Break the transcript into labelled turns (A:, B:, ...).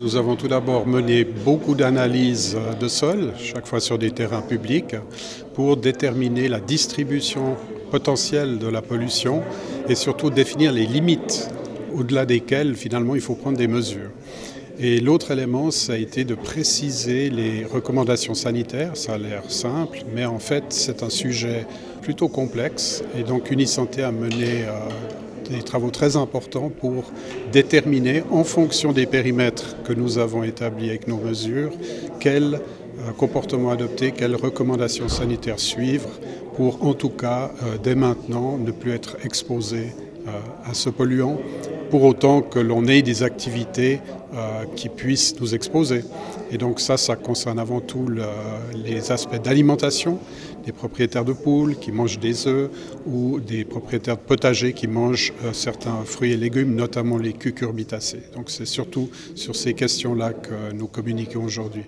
A: Nous avons tout d'abord mené beaucoup d'analyses de sol, chaque fois sur des terrains publics, pour déterminer la distribution potentielle de la pollution et surtout définir les limites au-delà desquelles finalement il faut prendre des mesures. Et l'autre élément, ça a été de préciser les recommandations sanitaires. Ça a l'air simple, mais en fait c'est un sujet plutôt complexe et donc Unisanté a mené euh, des travaux très importants pour déterminer, en fonction des périmètres que nous avons établis avec nos mesures, quel euh, comportement adopter, quelles recommandations sanitaires suivre pour, en tout cas, euh, dès maintenant, ne plus être exposé euh, à ce polluant, pour autant que l'on ait des activités qui puissent nous exposer. Et donc ça, ça concerne avant tout le, les aspects d'alimentation, des propriétaires de poules qui mangent des œufs ou des propriétaires de potagers qui mangent euh, certains fruits et légumes, notamment les cucurbitacées. Donc c'est surtout sur ces questions-là que nous communiquons aujourd'hui.